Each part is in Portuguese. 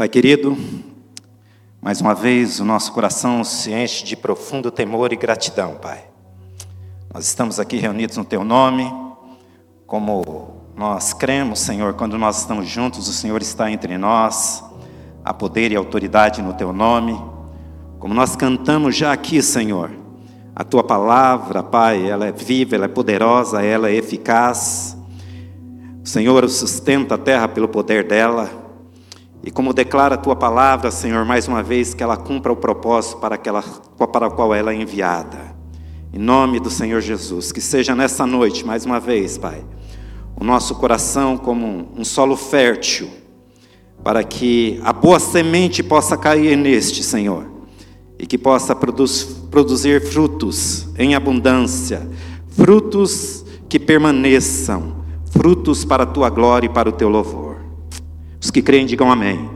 Pai querido, mais uma vez o nosso coração se enche de profundo temor e gratidão, Pai. Nós estamos aqui reunidos no Teu nome, como nós cremos, Senhor, quando nós estamos juntos, o Senhor está entre nós, há poder e autoridade no Teu nome. Como nós cantamos já aqui, Senhor, a Tua palavra, Pai, ela é viva, ela é poderosa, ela é eficaz. O Senhor sustenta a terra pelo poder dela. E como declara a tua palavra, Senhor, mais uma vez, que ela cumpra o propósito para, aquela, para o qual ela é enviada. Em nome do Senhor Jesus, que seja nessa noite, mais uma vez, Pai, o nosso coração como um solo fértil, para que a boa semente possa cair neste, Senhor, e que possa produz, produzir frutos em abundância, frutos que permaneçam, frutos para a tua glória e para o teu louvor. Os que creem, digam amém.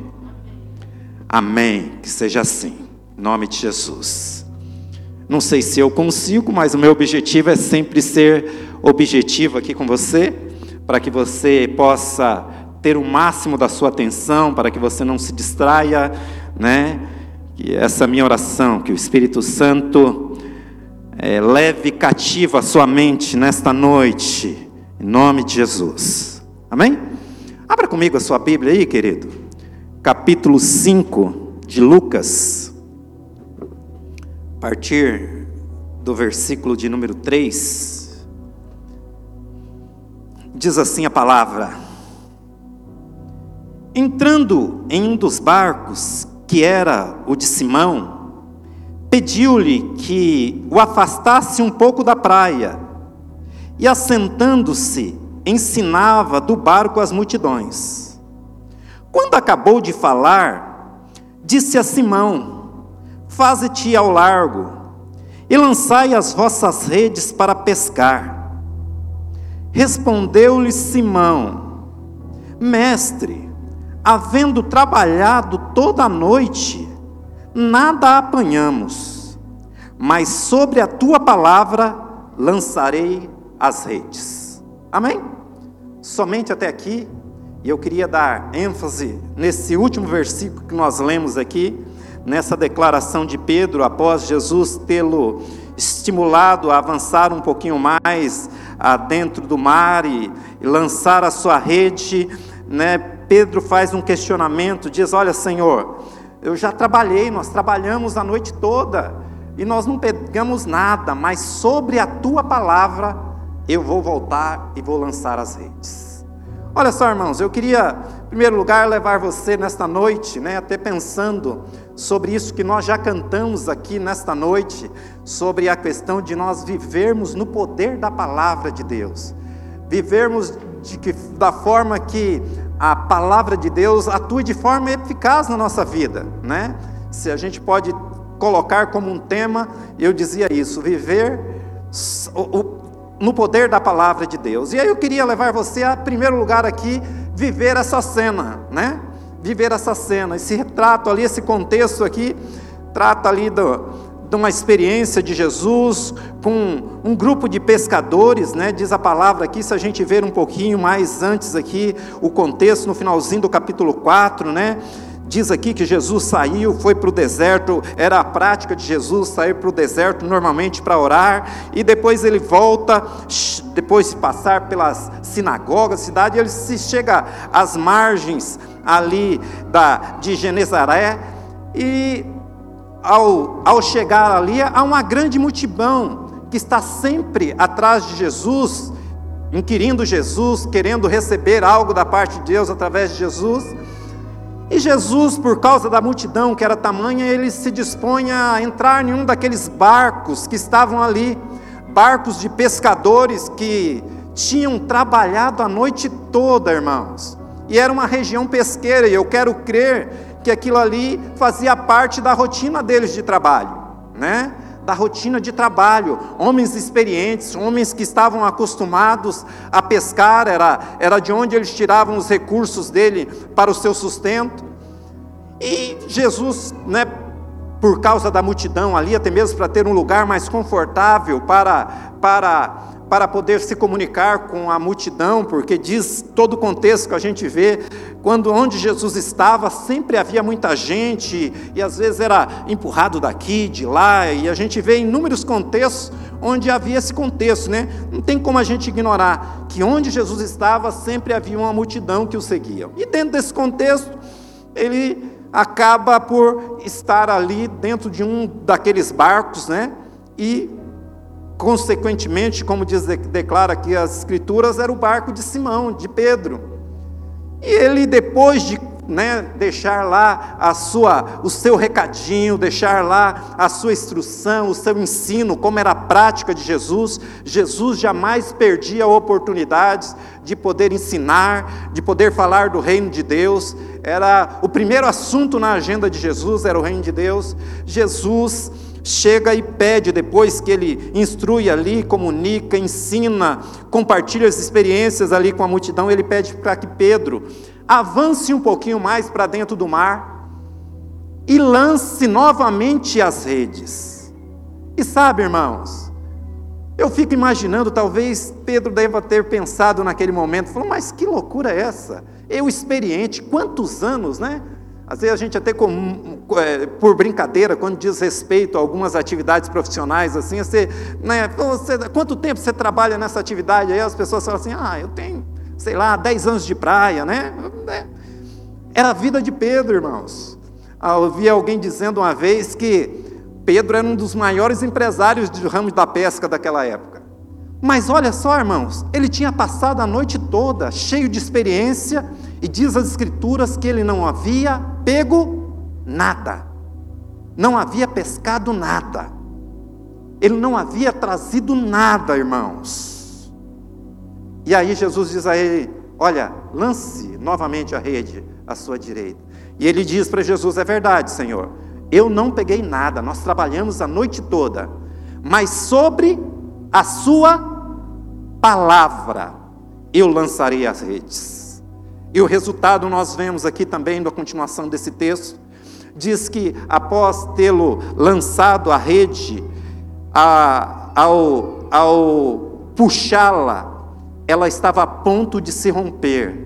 Amém. Que seja assim. Em nome de Jesus. Não sei se eu consigo, mas o meu objetivo é sempre ser objetivo aqui com você, para que você possa ter o máximo da sua atenção, para que você não se distraia, né? Que essa minha oração, que o Espírito Santo é, leve cativo a sua mente nesta noite, em nome de Jesus. Amém? Abra comigo a sua Bíblia aí, querido. Capítulo 5 de Lucas. A partir do versículo de número 3. Diz assim a palavra: Entrando em um dos barcos, que era o de Simão, pediu-lhe que o afastasse um pouco da praia, e assentando-se, ensinava do barco as multidões. Quando acabou de falar, disse a Simão: Faze-te ao largo e lançai as vossas redes para pescar. Respondeu-lhe Simão: Mestre, havendo trabalhado toda a noite, nada apanhamos, mas sobre a tua palavra lançarei as redes. Amém? somente até aqui, e eu queria dar ênfase nesse último versículo que nós lemos aqui, nessa declaração de Pedro, após Jesus tê-lo estimulado a avançar um pouquinho mais dentro do mar e, e lançar a sua rede, né? Pedro faz um questionamento, diz: Olha, Senhor, eu já trabalhei, nós trabalhamos a noite toda e nós não pegamos nada, mas sobre a tua palavra eu vou voltar e vou lançar as redes. Olha só, irmãos, eu queria, em primeiro lugar, levar você nesta noite, né, até pensando sobre isso que nós já cantamos aqui nesta noite, sobre a questão de nós vivermos no poder da palavra de Deus, vivermos de que, da forma que a palavra de Deus atue de forma eficaz na nossa vida, né? Se a gente pode colocar como um tema, eu dizia isso, viver o, no poder da palavra de Deus. E aí eu queria levar você a primeiro lugar aqui, viver essa cena, né? Viver essa cena, esse retrato ali, esse contexto aqui, trata ali do, de uma experiência de Jesus com um grupo de pescadores, né? Diz a palavra aqui, se a gente ver um pouquinho mais antes aqui, o contexto no finalzinho do capítulo 4, né? Diz aqui que Jesus saiu, foi para o deserto, era a prática de Jesus sair para o deserto normalmente para orar, e depois ele volta, depois de passar pelas sinagogas, cidade, ele se chega às margens ali da, de Genezaré, e ao, ao chegar ali, há uma grande multidão que está sempre atrás de Jesus, inquirindo Jesus, querendo receber algo da parte de Deus através de Jesus. E Jesus, por causa da multidão que era tamanha, ele se dispõe a entrar em um daqueles barcos que estavam ali, barcos de pescadores que tinham trabalhado a noite toda, irmãos. E era uma região pesqueira, e eu quero crer que aquilo ali fazia parte da rotina deles de trabalho, né? Da rotina de trabalho, homens experientes, homens que estavam acostumados a pescar, era, era de onde eles tiravam os recursos dele para o seu sustento. E Jesus, né, por causa da multidão ali, até mesmo para ter um lugar mais confortável para, para para poder se comunicar com a multidão, porque diz todo o contexto que a gente vê, quando onde Jesus estava, sempre havia muita gente, e às vezes era empurrado daqui, de lá, e a gente vê inúmeros contextos onde havia esse contexto, né? Não tem como a gente ignorar que onde Jesus estava, sempre havia uma multidão que o seguia. E dentro desse contexto, ele acaba por estar ali dentro de um daqueles barcos, né? E consequentemente, como diz, declara aqui as escrituras, era o barco de Simão, de Pedro. E ele depois de né, deixar lá a sua, o seu recadinho, deixar lá a sua instrução, o seu ensino, como era a prática de Jesus. Jesus jamais perdia oportunidades de poder ensinar, de poder falar do reino de Deus. Era o primeiro assunto na agenda de Jesus era o reino de Deus. Jesus chega e pede, depois que ele instrui ali, comunica, ensina, compartilha as experiências ali com a multidão, ele pede para que Pedro avance um pouquinho mais para dentro do mar e lance novamente as redes. E sabe, irmãos, eu fico imaginando, talvez Pedro deva ter pensado naquele momento, falou, mas que loucura é essa? Eu experiente, quantos anos, né? Às vezes a gente até com, é, por brincadeira, quando diz respeito a algumas atividades profissionais, assim, você, né, você, quanto tempo você trabalha nessa atividade? Aí as pessoas falam assim, ah, eu tenho sei lá, 10 anos de praia, né? É. Era a vida de Pedro, irmãos. Ah, eu ouvi alguém dizendo uma vez que Pedro era um dos maiores empresários do ramo da pesca daquela época. Mas olha só, irmãos, ele tinha passado a noite toda cheio de experiência e diz as Escrituras que ele não havia pego nada, não havia pescado nada, ele não havia trazido nada, irmãos. E aí Jesus diz a ele: Olha, lance novamente a rede à sua direita. E ele diz para Jesus: É verdade, Senhor, eu não peguei nada, nós trabalhamos a noite toda, mas sobre a Sua palavra eu lançarei as redes. E o resultado nós vemos aqui também na continuação desse texto. Diz que após tê-lo lançado a rede, a, ao, ao puxá-la ela estava a ponto de se romper,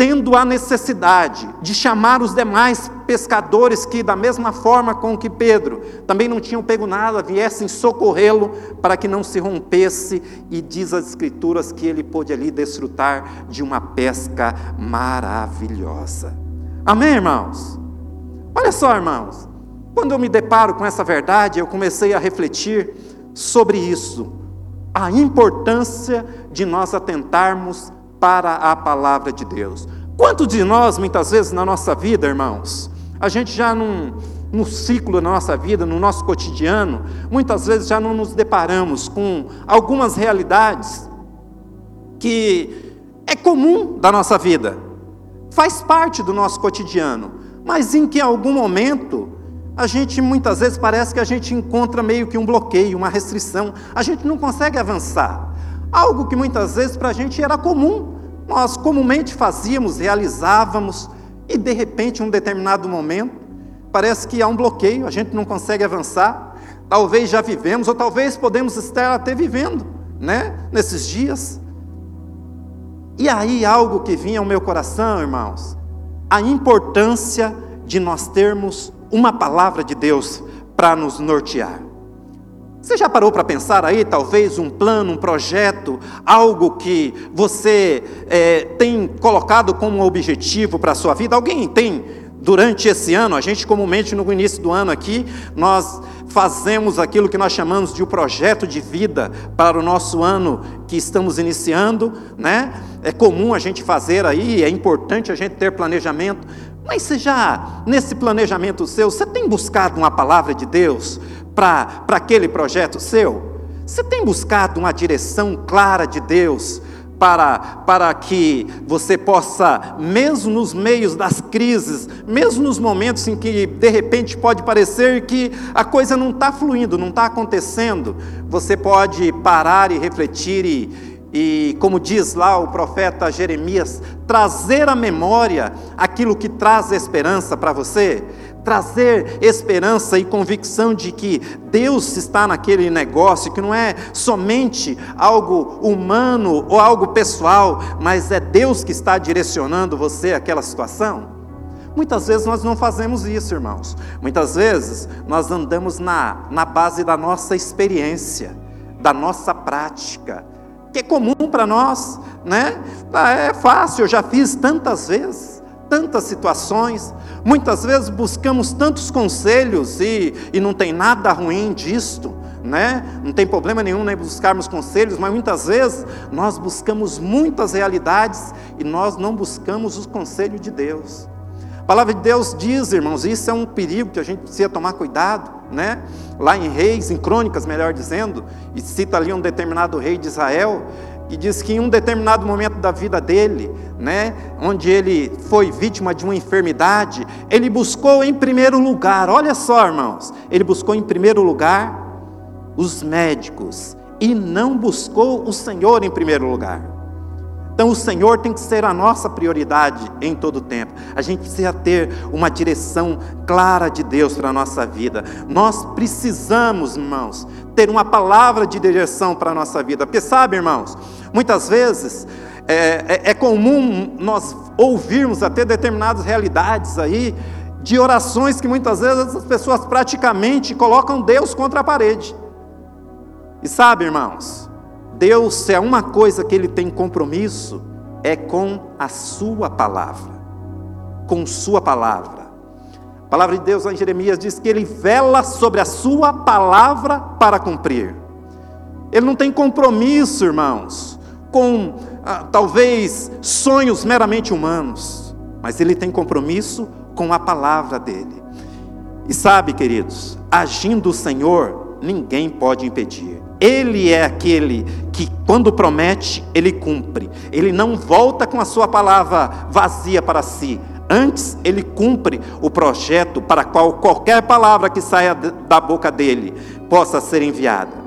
tendo a necessidade de chamar os demais pescadores que, da mesma forma com que Pedro também não tinham pego nada, viessem socorrê-lo para que não se rompesse, e diz as Escrituras que ele pôde ali desfrutar de uma pesca maravilhosa. Amém, irmãos? Olha só, irmãos, quando eu me deparo com essa verdade, eu comecei a refletir sobre isso a importância de nós atentarmos para a palavra de Deus. Quantos de nós, muitas vezes na nossa vida, irmãos, a gente já num, no ciclo da nossa vida, no nosso cotidiano, muitas vezes já não nos deparamos com algumas realidades que é comum da nossa vida, faz parte do nosso cotidiano, mas em que algum momento a gente muitas vezes parece que a gente encontra meio que um bloqueio, uma restrição, a gente não consegue avançar. Algo que muitas vezes para a gente era comum, nós comumente fazíamos, realizávamos, e de repente, em um determinado momento, parece que há um bloqueio, a gente não consegue avançar. Talvez já vivemos, ou talvez podemos estar até vivendo, né, nesses dias. E aí, algo que vinha ao meu coração, irmãos, a importância de nós termos uma palavra de Deus para nos nortear. Você já parou para pensar aí, talvez, um plano, um projeto, algo que você é, tem colocado como objetivo para a sua vida? Alguém tem durante esse ano? A gente, comumente, no início do ano aqui, nós fazemos aquilo que nós chamamos de um projeto de vida para o nosso ano que estamos iniciando, né? É comum a gente fazer aí, é importante a gente ter planejamento, mas você já, nesse planejamento seu, você tem buscado uma palavra de Deus para aquele projeto seu? Você tem buscado uma direção clara de Deus para, para que você possa, mesmo nos meios das crises, mesmo nos momentos em que de repente pode parecer que a coisa não está fluindo, não está acontecendo, você pode parar e refletir e e, como diz lá o profeta Jeremias, trazer à memória aquilo que traz esperança para você, trazer esperança e convicção de que Deus está naquele negócio, que não é somente algo humano ou algo pessoal, mas é Deus que está direcionando você àquela situação. Muitas vezes nós não fazemos isso, irmãos. Muitas vezes nós andamos na, na base da nossa experiência, da nossa prática, que é comum para nós, né? Ah, é fácil, eu já fiz tantas vezes, tantas situações. Muitas vezes buscamos tantos conselhos e, e não tem nada ruim disto, né? Não tem problema nenhum nem buscarmos conselhos, mas muitas vezes nós buscamos muitas realidades e nós não buscamos os conselhos de Deus. A palavra de Deus diz, irmãos, isso é um perigo que a gente precisa tomar cuidado, né? Lá em Reis, em Crônicas, melhor dizendo, e cita ali um determinado rei de Israel, que diz que em um determinado momento da vida dele, né, onde ele foi vítima de uma enfermidade, ele buscou em primeiro lugar, olha só, irmãos, ele buscou em primeiro lugar os médicos e não buscou o Senhor em primeiro lugar. Então o Senhor tem que ser a nossa prioridade em todo o tempo. A gente precisa ter uma direção clara de Deus para a nossa vida. Nós precisamos, irmãos, ter uma palavra de direção para a nossa vida. Porque sabe, irmãos, muitas vezes é, é, é comum nós ouvirmos até determinadas realidades aí de orações que muitas vezes as pessoas praticamente colocam Deus contra a parede. E sabe, irmãos, Deus, se é uma coisa que Ele tem compromisso, é com a Sua palavra. Com Sua palavra. A palavra de Deus em Jeremias diz que Ele vela sobre a Sua palavra para cumprir. Ele não tem compromisso, irmãos, com ah, talvez sonhos meramente humanos, mas Ele tem compromisso com a palavra dele. E sabe, queridos, agindo o Senhor, ninguém pode impedir. Ele é aquele que, quando promete, ele cumpre. Ele não volta com a sua palavra vazia para si. Antes, ele cumpre o projeto para qual qualquer palavra que saia da boca dele possa ser enviada.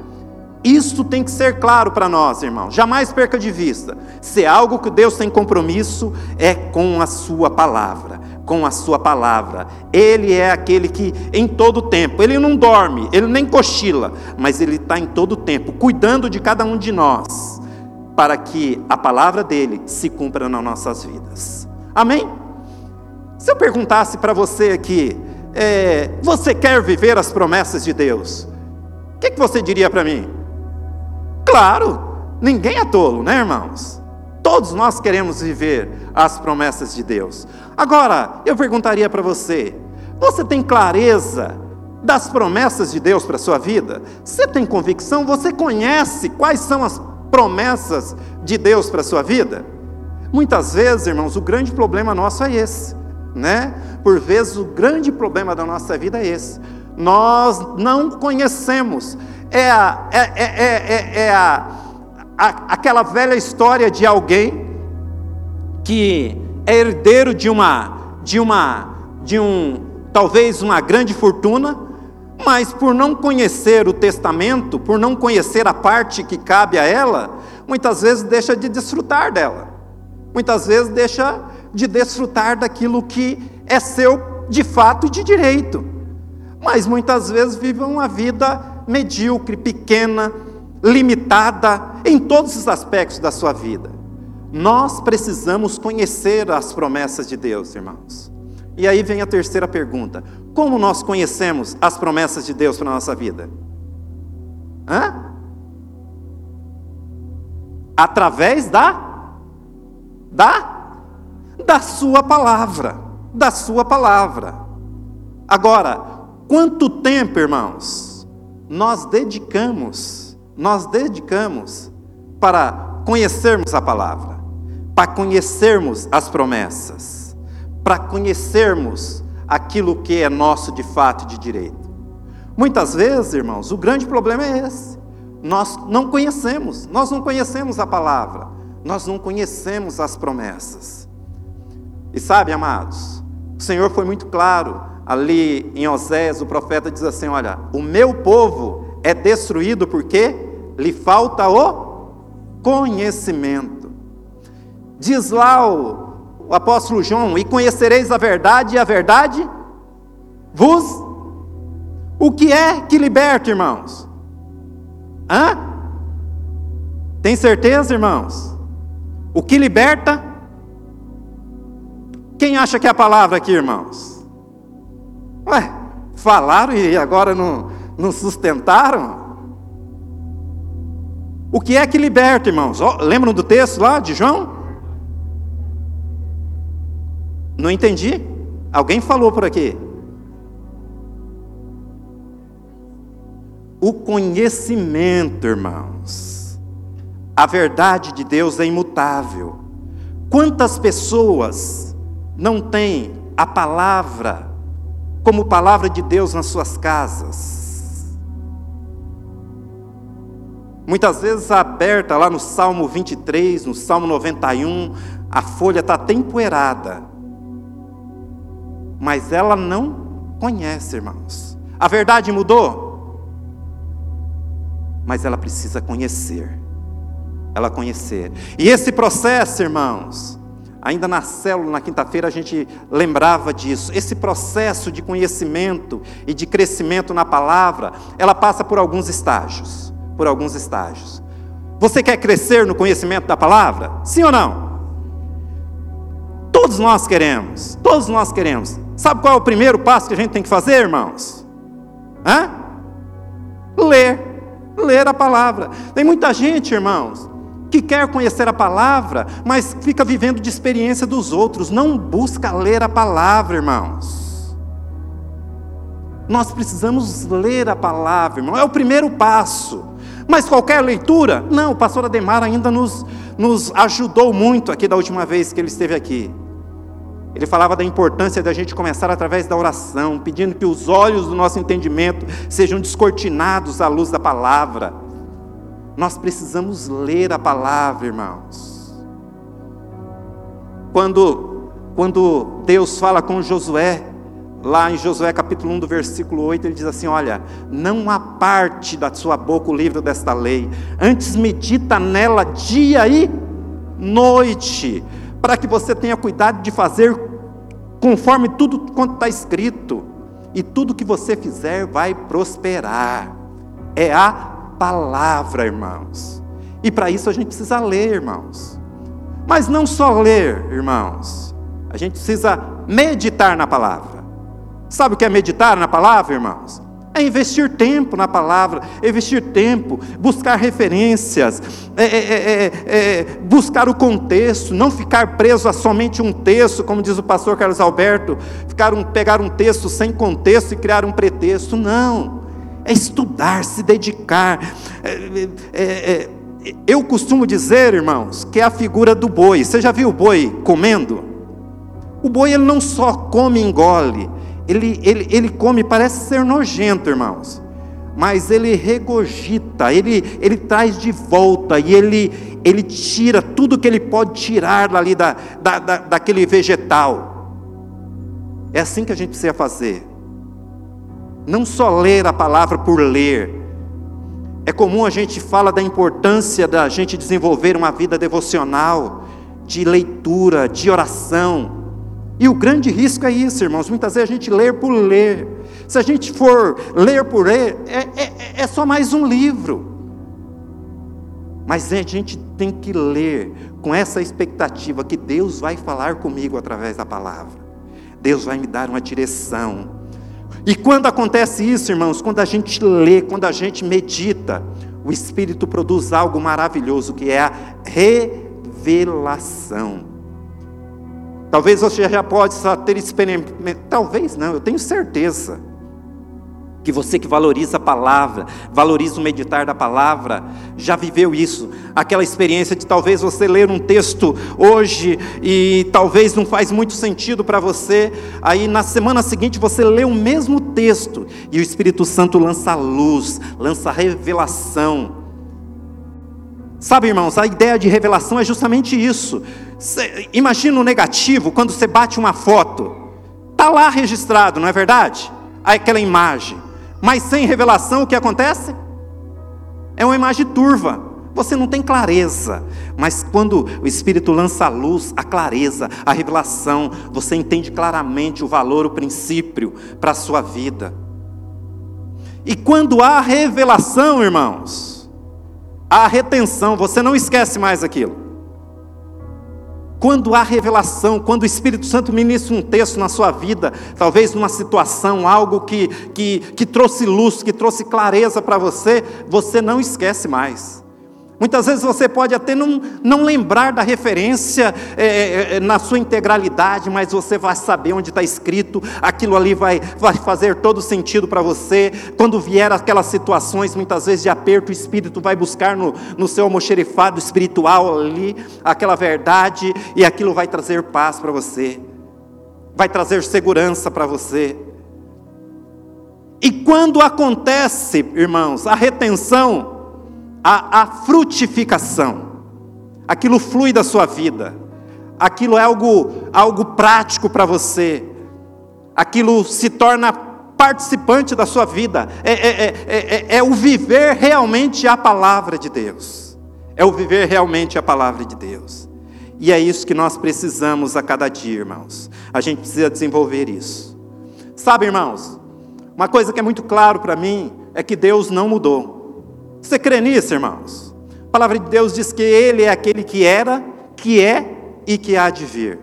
Isso tem que ser claro para nós, irmão. Jamais perca de vista. Se é algo que Deus tem compromisso, é com a sua palavra com a sua palavra. Ele é aquele que em todo tempo, ele não dorme, ele nem cochila, mas ele está em todo tempo, cuidando de cada um de nós, para que a palavra dele se cumpra nas nossas vidas. Amém? Se eu perguntasse para você aqui, é, você quer viver as promessas de Deus? O que, que você diria para mim? Claro, ninguém é tolo, né, irmãos? Todos nós queremos viver as promessas de Deus. Agora, eu perguntaria para você: você tem clareza das promessas de Deus para a sua vida? Você tem convicção? Você conhece quais são as promessas de Deus para a sua vida? Muitas vezes, irmãos, o grande problema nosso é esse, né? Por vezes, o grande problema da nossa vida é esse. Nós não conhecemos. É, a, é, é, é, é a aquela velha história de alguém que é herdeiro de uma, de uma, de um, talvez uma grande fortuna, mas por não conhecer o testamento, por não conhecer a parte que cabe a ela, muitas vezes deixa de desfrutar dela. Muitas vezes deixa de desfrutar daquilo que é seu de fato e de direito. Mas muitas vezes vive uma vida medíocre, pequena, limitada em todos os aspectos da sua vida. Nós precisamos conhecer as promessas de Deus, irmãos. E aí vem a terceira pergunta: como nós conhecemos as promessas de Deus para a nossa vida? Hã? Através da da da sua palavra, da sua palavra. Agora, quanto tempo, irmãos, nós dedicamos nós dedicamos para conhecermos a palavra, para conhecermos as promessas, para conhecermos aquilo que é nosso de fato e de direito. Muitas vezes, irmãos, o grande problema é esse. Nós não conhecemos, nós não conhecemos a palavra, nós não conhecemos as promessas. E sabe, amados, o Senhor foi muito claro ali em Osés, o profeta diz assim: Olha, o meu povo é destruído porque lhe falta o conhecimento. Diz lá o, o apóstolo João: E conhecereis a verdade, e a verdade vos. O que é que liberta, irmãos? Hã? Tem certeza, irmãos? O que liberta? Quem acha que é a palavra aqui, irmãos? Ué, falaram e agora não, não sustentaram? O que é que liberta, irmãos? Oh, lembram do texto lá de João? Não entendi. Alguém falou por aqui. O conhecimento, irmãos. A verdade de Deus é imutável. Quantas pessoas não têm a palavra como palavra de Deus nas suas casas? Muitas vezes aberta lá no Salmo 23, no Salmo 91, a folha está tempoeirada, mas ela não conhece, irmãos. A verdade mudou? mas ela precisa conhecer. Ela conhecer. E esse processo, irmãos, ainda na célula, na quinta-feira, a gente lembrava disso. Esse processo de conhecimento e de crescimento na palavra, ela passa por alguns estágios. Por alguns estágios. Você quer crescer no conhecimento da palavra? Sim ou não? Todos nós queremos. Todos nós queremos. Sabe qual é o primeiro passo que a gente tem que fazer, irmãos? Hã? Ler ler a palavra. Tem muita gente, irmãos, que quer conhecer a palavra, mas fica vivendo de experiência dos outros, não busca ler a palavra, irmãos. Nós precisamos ler a palavra, irmão, é o primeiro passo. Mas qualquer leitura? Não, o pastor Ademar ainda nos, nos ajudou muito aqui da última vez que ele esteve aqui. Ele falava da importância da gente começar através da oração, pedindo que os olhos do nosso entendimento sejam descortinados à luz da palavra. Nós precisamos ler a palavra, irmãos. Quando, quando Deus fala com Josué, lá em Josué capítulo 1, do versículo 8, ele diz assim: Olha, não há parte da sua boca o livro desta lei, antes medita nela dia e noite para que você tenha cuidado de fazer conforme tudo quanto está escrito, e tudo que você fizer vai prosperar. É a palavra, irmãos. E para isso a gente precisa ler, irmãos. Mas não só ler, irmãos. A gente precisa meditar na palavra. Sabe o que é meditar na palavra, irmãos? É investir tempo na palavra, investir tempo, buscar referências, é é, é, é, é, buscar o contexto, não ficar preso a somente um texto, como diz o pastor Carlos Alberto, ficar um, pegar um texto sem contexto e criar um pretexto. Não, é estudar, se dedicar. É, eu costumo dizer, irmãos, que é a figura do boi. Você já viu o boi comendo? O boi ele não só come e engole, ele, ele, ele come, parece ser nojento, irmãos, mas ele regogita, ele, ele traz de volta e ele, ele tira tudo que ele pode tirar ali da, da, da, daquele vegetal. É assim que a gente precisa fazer. Não só ler a palavra por ler. É comum a gente fala da importância da gente desenvolver uma vida devocional, de leitura, de oração. E o grande risco é isso, irmãos. Muitas vezes a gente lê por ler. Se a gente for ler por ler, é, é, é só mais um livro. Mas a gente tem que ler com essa expectativa que Deus vai falar comigo através da palavra. Deus vai me dar uma direção. E quando acontece isso, irmãos, quando a gente lê, quando a gente medita, o Espírito produz algo maravilhoso que é a revelação. Talvez você já possa ter experimentado, talvez não, eu tenho certeza. Que você que valoriza a palavra, valoriza o meditar da palavra, já viveu isso. Aquela experiência de talvez você ler um texto hoje e talvez não faz muito sentido para você, aí na semana seguinte você lê o mesmo texto e o Espírito Santo lança luz, lança revelação Sabe, irmãos, a ideia de revelação é justamente isso. Cê, imagina o negativo quando você bate uma foto. Está lá registrado, não é verdade? Aquela imagem. Mas sem revelação, o que acontece? É uma imagem turva. Você não tem clareza, mas quando o Espírito lança a luz, a clareza, a revelação, você entende claramente o valor, o princípio para a sua vida. E quando há revelação, irmãos, há retenção, você não esquece mais aquilo. Quando há revelação, quando o Espírito Santo ministra um texto na sua vida, talvez numa situação, algo que, que, que trouxe luz, que trouxe clareza para você, você não esquece mais. Muitas vezes você pode até não, não lembrar da referência é, é, é, na sua integralidade, mas você vai saber onde está escrito, aquilo ali vai, vai fazer todo sentido para você. Quando vier aquelas situações, muitas vezes de aperto, o Espírito vai buscar no, no seu almoxerifado espiritual ali aquela verdade, e aquilo vai trazer paz para você, vai trazer segurança para você. E quando acontece, irmãos, a retenção, a, a frutificação. Aquilo flui da sua vida. Aquilo é algo, algo prático para você. Aquilo se torna participante da sua vida. É, é, é, é, o viver realmente a palavra de Deus. É o viver realmente a palavra de Deus. E é isso que nós precisamos a cada dia, irmãos. A gente precisa desenvolver isso. Sabe, irmãos, uma coisa que é muito claro para mim é que Deus não mudou. Você crê nisso, irmãos? A palavra de Deus diz que Ele é aquele que era, que é e que há de vir.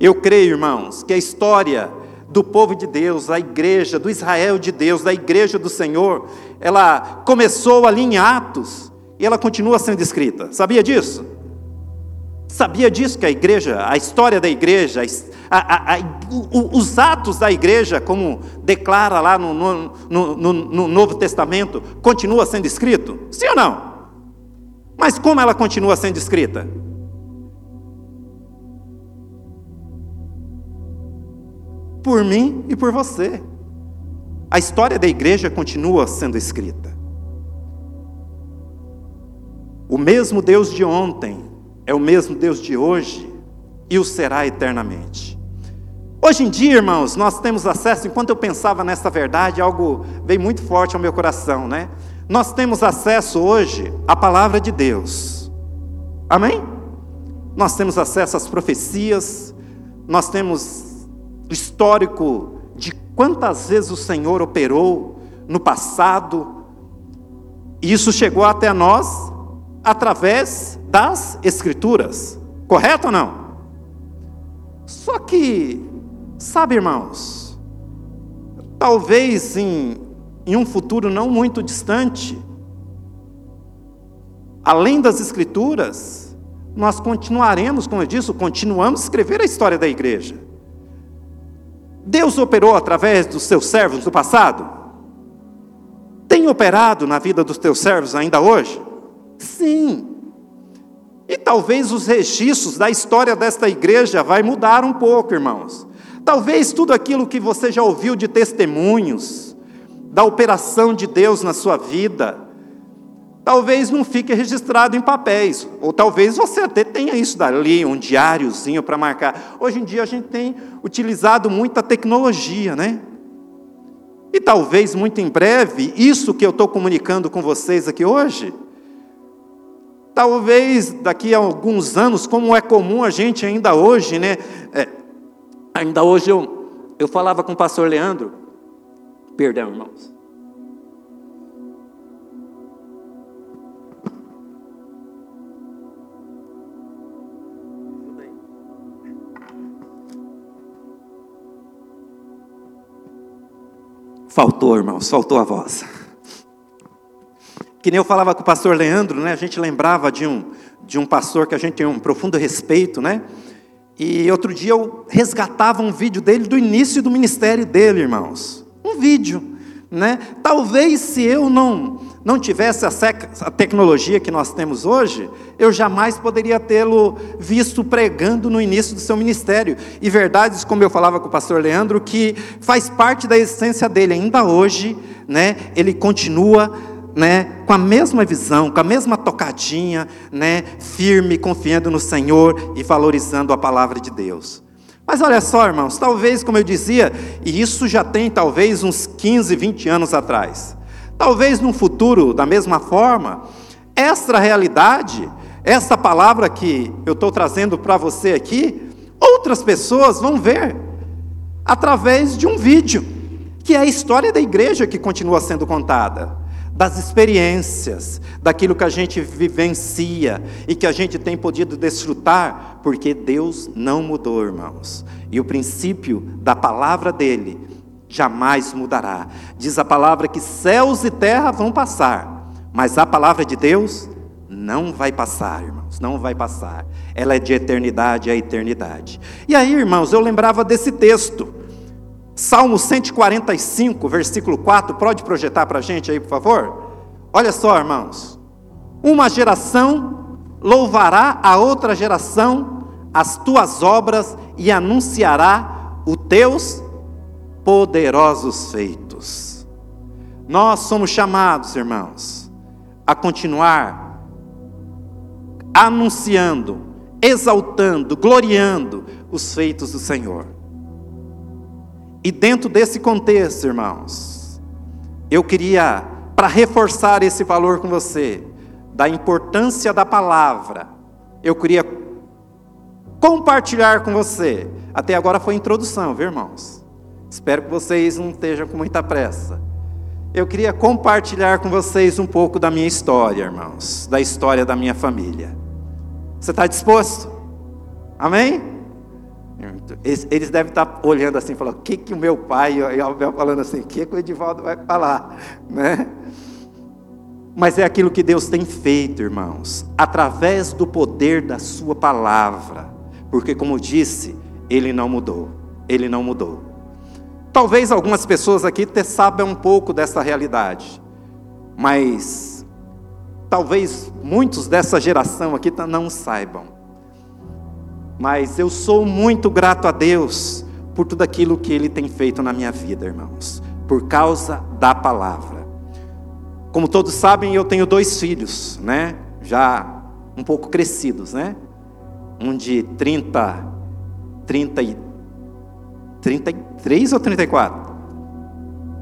Eu creio, irmãos, que a história do povo de Deus, da igreja, do Israel de Deus, da igreja do Senhor, ela começou ali em Atos e ela continua sendo escrita. Sabia disso? Sabia disso que a igreja, a história da igreja, a, a, a, os atos da igreja, como declara lá no, no, no, no Novo Testamento, continua sendo escrito? Sim ou não? Mas como ela continua sendo escrita? Por mim e por você. A história da igreja continua sendo escrita. O mesmo Deus de ontem é o mesmo Deus de hoje e o será eternamente. Hoje em dia, irmãos, nós temos acesso, enquanto eu pensava nessa verdade, algo veio muito forte ao meu coração, né? Nós temos acesso hoje à palavra de Deus. Amém? Nós temos acesso às profecias, nós temos histórico de quantas vezes o Senhor operou no passado, e isso chegou até nós através das Escrituras. Correto ou não? Só que, sabe, irmãos, talvez em, em um futuro não muito distante, além das Escrituras, nós continuaremos, como eu disse, continuamos a escrever a história da igreja. Deus operou através dos seus servos do passado? Tem operado na vida dos teus servos ainda hoje? Sim. E talvez os registros da história desta igreja vai mudar um pouco, irmãos. Talvez tudo aquilo que você já ouviu de testemunhos da operação de Deus na sua vida, talvez não fique registrado em papéis, ou talvez você até tenha isso dali, um diáriozinho para marcar. Hoje em dia a gente tem utilizado muita tecnologia, né? E talvez muito em breve, isso que eu estou comunicando com vocês aqui hoje, Talvez daqui a alguns anos, como é comum a gente ainda hoje, né? É, ainda hoje eu, eu falava com o pastor Leandro, perdão, irmãos. Faltou, irmãos, faltou a voz. Que nem eu falava com o pastor Leandro, né? A gente lembrava de um, de um pastor que a gente tem um profundo respeito, né? E outro dia eu resgatava um vídeo dele do início do ministério dele, irmãos. Um vídeo, né? Talvez se eu não não tivesse a, a tecnologia que nós temos hoje, eu jamais poderia tê-lo visto pregando no início do seu ministério. E verdades, como eu falava com o pastor Leandro, que faz parte da essência dele ainda hoje, né? Ele continua né, com a mesma visão, com a mesma tocadinha, né, firme, confiando no Senhor e valorizando a palavra de Deus. Mas olha só, irmãos, talvez, como eu dizia, e isso já tem talvez uns 15, 20 anos atrás. Talvez num futuro, da mesma forma, Esta realidade, esta palavra que eu estou trazendo para você aqui, outras pessoas vão ver através de um vídeo, que é a história da igreja que continua sendo contada das experiências, daquilo que a gente vivencia e que a gente tem podido desfrutar, porque Deus não mudou, irmãos. E o princípio da palavra dele jamais mudará. Diz a palavra que céus e terra vão passar, mas a palavra de Deus não vai passar, irmãos, não vai passar. Ela é de eternidade a eternidade. E aí, irmãos, eu lembrava desse texto Salmo 145, versículo 4, pode projetar para a gente aí, por favor? Olha só, irmãos. Uma geração louvará a outra geração as tuas obras e anunciará os teus poderosos feitos. Nós somos chamados, irmãos, a continuar anunciando, exaltando, gloriando os feitos do Senhor. E dentro desse contexto, irmãos, eu queria, para reforçar esse valor com você, da importância da palavra, eu queria compartilhar com você. Até agora foi introdução, viu, irmãos? Espero que vocês não estejam com muita pressa. Eu queria compartilhar com vocês um pouco da minha história, irmãos, da história da minha família. Você está disposto? Amém? Eles, eles, devem estar olhando assim, falando, o que, que o meu pai, e o Abel falando assim, o que, que o Edivaldo vai falar? Né? Mas é aquilo que Deus tem feito, irmãos, através do poder da Sua palavra, porque, como disse, Ele não mudou, Ele não mudou. Talvez algumas pessoas aqui saibam um pouco dessa realidade, mas talvez muitos dessa geração aqui não saibam. Mas eu sou muito grato a Deus por tudo aquilo que Ele tem feito na minha vida, irmãos, por causa da palavra. Como todos sabem, eu tenho dois filhos, né? Já um pouco crescidos, né? Um de 30, 30 e 33 ou 34?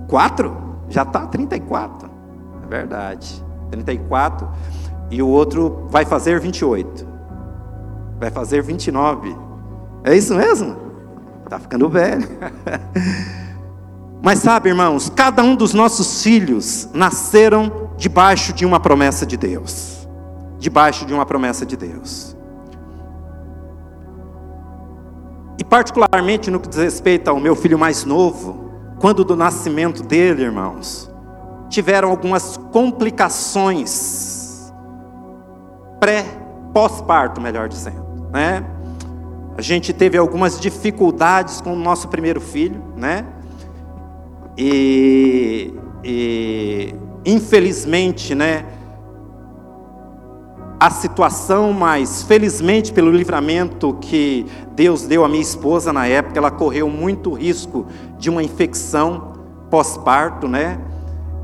Quatro? Já está 34. É verdade. 34. E o outro vai fazer 28. Vai fazer 29. É isso mesmo? Está ficando velho. Mas sabe, irmãos, cada um dos nossos filhos nasceram debaixo de uma promessa de Deus. Debaixo de uma promessa de Deus. E particularmente no que diz respeito ao meu filho mais novo, quando do nascimento dele, irmãos, tiveram algumas complicações pré pós-parto, melhor dizendo né? A gente teve algumas dificuldades com o nosso primeiro filho, né? E, e infelizmente, né? A situação, mas felizmente pelo livramento que Deus deu à minha esposa na época, ela correu muito risco de uma infecção pós-parto, né?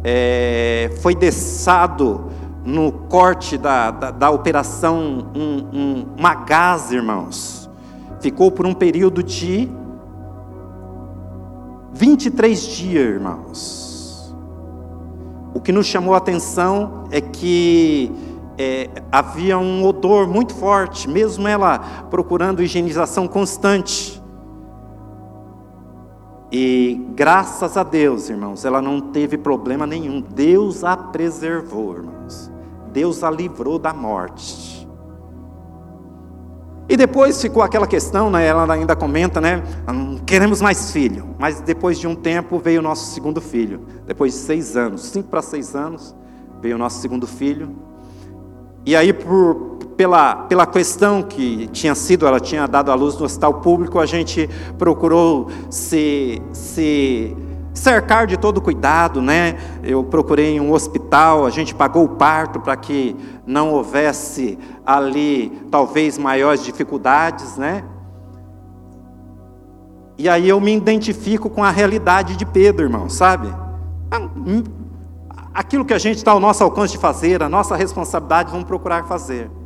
É, foi deixado no corte da, da, da operação um, um, uma gás, irmãos. Ficou por um período de 23 dias, irmãos. O que nos chamou a atenção é que é, havia um odor muito forte, mesmo ela procurando higienização constante. E graças a Deus, irmãos, ela não teve problema nenhum. Deus a preservou, irmãos. Deus a livrou da morte. E depois ficou aquela questão, né, ela ainda comenta, né? Não queremos mais filho. Mas depois de um tempo veio o nosso segundo filho. Depois de seis anos, cinco para seis anos, veio o nosso segundo filho. E aí, por, pela, pela questão que tinha sido, ela tinha dado à luz no hospital público, a gente procurou se, se cercar de todo cuidado, né? Eu procurei um hospital, a gente pagou o parto para que não houvesse ali talvez maiores dificuldades, né? E aí eu me identifico com a realidade de Pedro, irmão, sabe? Ah, hum, aquilo que a gente está ao nosso alcance de fazer, a nossa responsabilidade, vamos procurar fazer.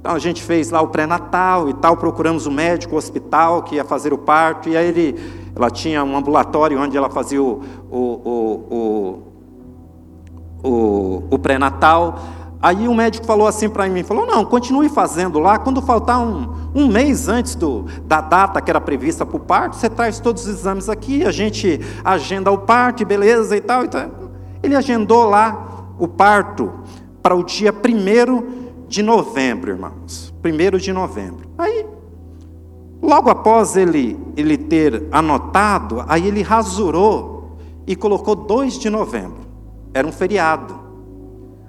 Então a gente fez lá o pré-natal e tal, procuramos o médico, o hospital que ia fazer o parto, e aí ele, ela tinha um ambulatório onde ela fazia o, o, o, o, o, pré-natal. Aí o médico falou assim para mim, falou, não, continue fazendo lá, quando faltar um, um mês antes do, da data que era prevista para o parto, você traz todos os exames aqui, a gente agenda o parto, beleza e tal. E tal. Ele agendou lá o parto para o dia 1 de novembro, irmãos. 1 de novembro. Aí, logo após ele, ele ter anotado, aí ele rasurou e colocou 2 de novembro. Era um feriado.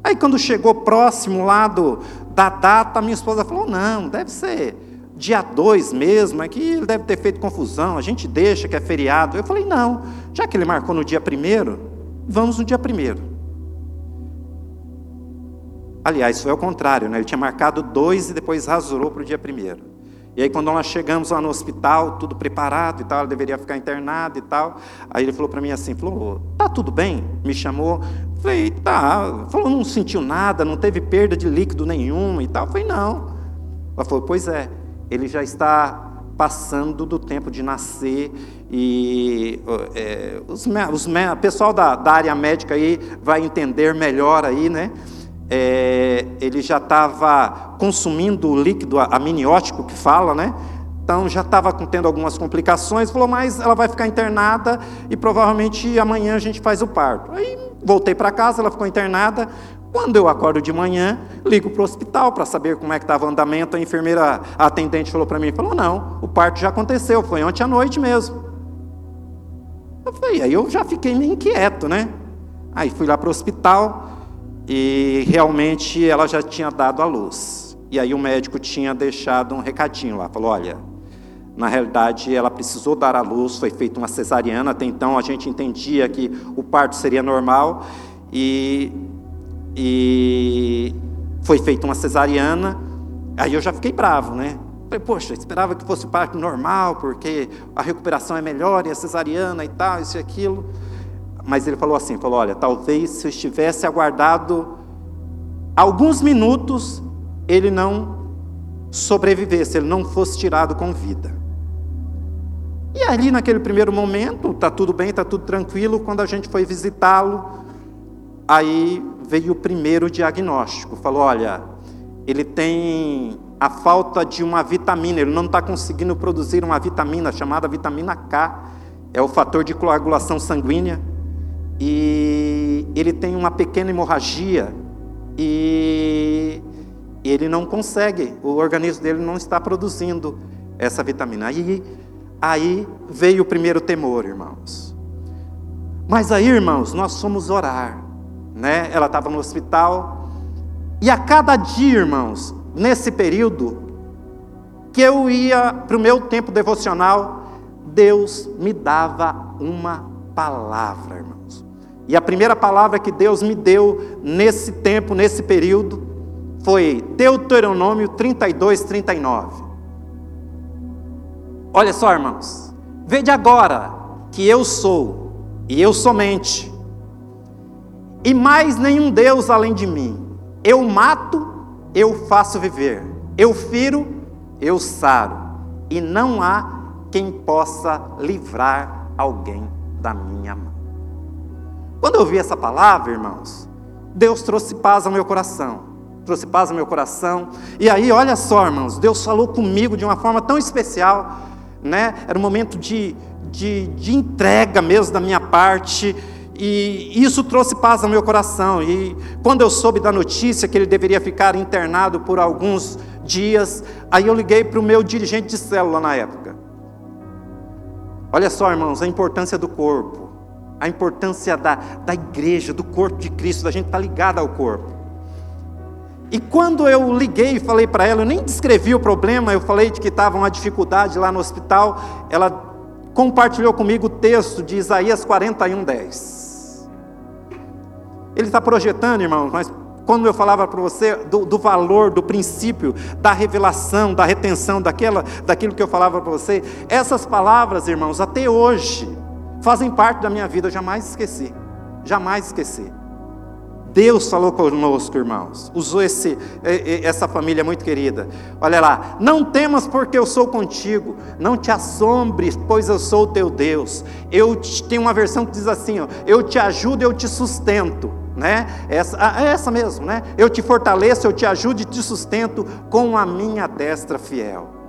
Aí quando chegou próximo lá do, da data, minha esposa falou: não, deve ser dia 2 mesmo, é que ele deve ter feito confusão, a gente deixa que é feriado. Eu falei: não, já que ele marcou no dia primeiro, vamos no dia primeiro. Aliás, foi ao contrário, né? ele tinha marcado dois e depois rasurou para o dia primeiro. E aí, quando nós chegamos lá no hospital, tudo preparado e tal, ela deveria ficar internada e tal. Aí ele falou para mim assim: falou, tá tudo bem? Me chamou. Falei, tá. Falou, não sentiu nada, não teve perda de líquido nenhuma e tal. Falei, não. Ela falou, pois é, ele já está passando do tempo de nascer e é, os, os, o pessoal da, da área médica aí vai entender melhor aí, né? É, ele já estava consumindo o líquido amniótico que fala, né? Então já estava tendo algumas complicações, falou, mas ela vai ficar internada e provavelmente amanhã a gente faz o parto. Aí voltei para casa, ela ficou internada. Quando eu acordo de manhã, ligo para o hospital para saber como é que estava o andamento. A enfermeira, a atendente falou para mim, falou, não, o parto já aconteceu, foi ontem à noite mesmo. Eu falei, aí eu já fiquei meio inquieto, né? Aí fui lá para o hospital, e realmente ela já tinha dado a luz. E aí o médico tinha deixado um recadinho lá, falou: olha, na realidade ela precisou dar a luz, foi feita uma cesariana, até então a gente entendia que o parto seria normal e, e foi feita uma cesariana. Aí eu já fiquei bravo, né? Falei, poxa, esperava que fosse parto normal, porque a recuperação é melhor e a cesariana e tal, isso e aquilo. Mas ele falou assim: falou, olha, talvez se eu estivesse aguardado alguns minutos, ele não sobrevivesse, ele não fosse tirado com vida. E ali naquele primeiro momento, tá tudo bem, tá tudo tranquilo. Quando a gente foi visitá-lo, aí veio o primeiro diagnóstico. Falou: olha, ele tem a falta de uma vitamina, ele não está conseguindo produzir uma vitamina chamada vitamina K, é o fator de coagulação sanguínea e ele tem uma pequena hemorragia e ele não consegue, o organismo dele não está produzindo essa vitamina. Aí, aí veio o primeiro temor, irmãos. Mas aí, irmãos, nós fomos orar, né? Ela estava no hospital e a cada dia, irmãos, nesse período que eu ia para o meu tempo devocional, Deus me dava uma palavra, irmão. E a primeira palavra que Deus me deu nesse tempo, nesse período, foi Deuteronômio 32, 39. Olha só, irmãos. Vede agora que eu sou, e eu somente, e mais nenhum Deus além de mim. Eu mato, eu faço viver. Eu firo, eu saro. E não há quem possa livrar alguém da minha mão. Quando eu ouvi essa palavra, irmãos, Deus trouxe paz ao meu coração. Trouxe paz ao meu coração. E aí, olha só, irmãos, Deus falou comigo de uma forma tão especial, né? Era um momento de, de, de entrega mesmo da minha parte. E isso trouxe paz ao meu coração. E quando eu soube da notícia que ele deveria ficar internado por alguns dias, aí eu liguei para o meu dirigente de célula na época. Olha só, irmãos, a importância do corpo a importância da, da igreja, do corpo de Cristo, da gente estar tá ligado ao corpo. E quando eu liguei e falei para ela, eu nem descrevi o problema, eu falei de que estava uma dificuldade lá no hospital, ela compartilhou comigo o texto de Isaías 41, 10. Ele está projetando, irmão, mas quando eu falava para você do, do, valor, do princípio, da revelação, da retenção, daquela, daquilo que eu falava para você, essas palavras, irmãos, até hoje, fazem parte da minha vida, eu jamais esqueci. Jamais esqueci. Deus falou conosco, irmãos. Usou esse, essa família muito querida. Olha lá. Não temas, porque eu sou contigo. Não te assombres, pois eu sou o teu Deus. Eu te, tem uma versão que diz assim: ó, Eu te ajudo, eu te sustento. né? Essa, ah, é essa mesmo, né? Eu te fortaleço, eu te ajudo e te sustento com a minha destra fiel.